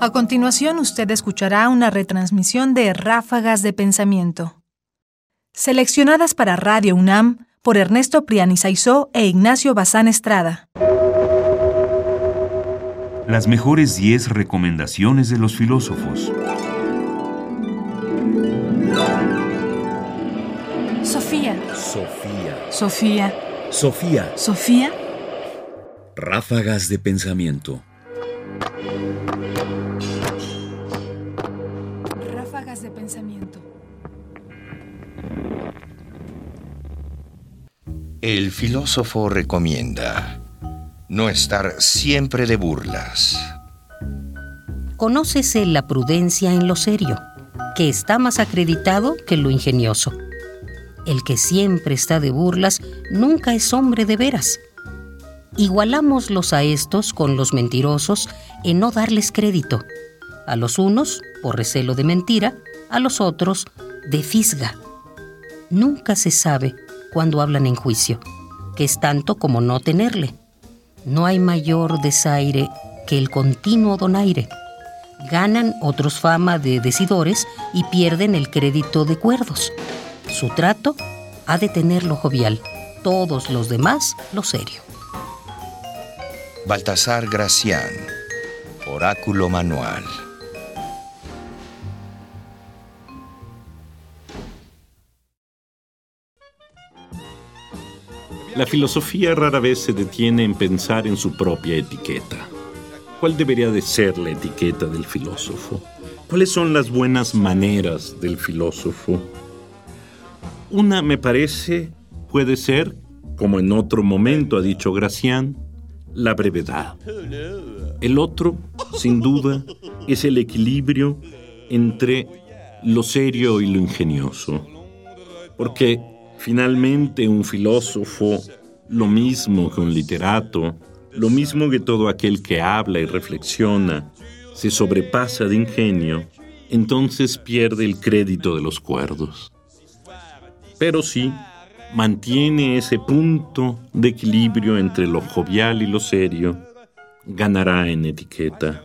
A continuación, usted escuchará una retransmisión de Ráfagas de Pensamiento, seleccionadas para Radio UNAM por Ernesto Priani Saizó e Ignacio Bazán Estrada. Las mejores 10 recomendaciones de los filósofos. Sofía. Sofía. Sofía. Sofía. Sofía. Ráfagas de pensamiento. El filósofo recomienda no estar siempre de burlas. Conócese la prudencia en lo serio, que está más acreditado que lo ingenioso. El que siempre está de burlas nunca es hombre de veras. Igualámoslos a estos con los mentirosos en no darles crédito. A los unos, por recelo de mentira, a los otros, de fisga. Nunca se sabe cuando hablan en juicio, que es tanto como no tenerle. No hay mayor desaire que el continuo donaire. Ganan otros fama de decidores y pierden el crédito de cuerdos. Su trato ha de tenerlo jovial, todos los demás lo serio. Baltasar Gracián, Oráculo Manual. La filosofía rara vez se detiene en pensar en su propia etiqueta. ¿Cuál debería de ser la etiqueta del filósofo? ¿Cuáles son las buenas maneras del filósofo? Una, me parece, puede ser, como en otro momento ha dicho Gracián, la brevedad. El otro, sin duda, es el equilibrio entre lo serio y lo ingenioso. Porque finalmente un filósofo, lo mismo que un literato, lo mismo que todo aquel que habla y reflexiona, se sobrepasa de ingenio, entonces pierde el crédito de los cuerdos. Pero sí, mantiene ese punto de equilibrio entre lo jovial y lo serio, ganará en etiqueta.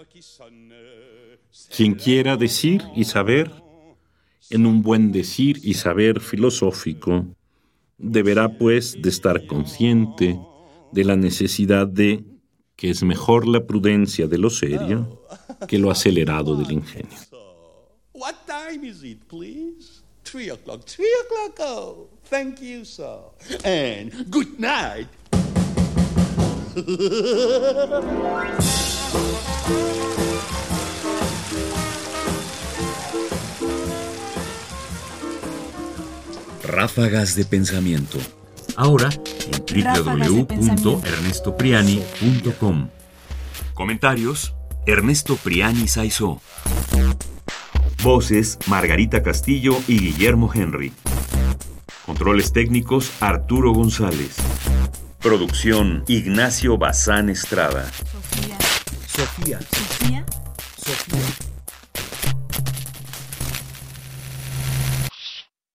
Quien quiera decir y saber, en un buen decir y saber filosófico, deberá pues de estar consciente de la necesidad de que es mejor la prudencia de lo serio que lo acelerado del ingenio. O'clock. O'clock. Oh. And good night. Ráfagas de pensamiento. Ahora en www.ernestopriani.com. Comentarios: Ernesto Priani Saizó. Voces: Margarita Castillo y Guillermo Henry. Controles técnicos: Arturo González. Producción: Ignacio Bazán Estrada. Sofía. Sofía. Sofía. Sofía.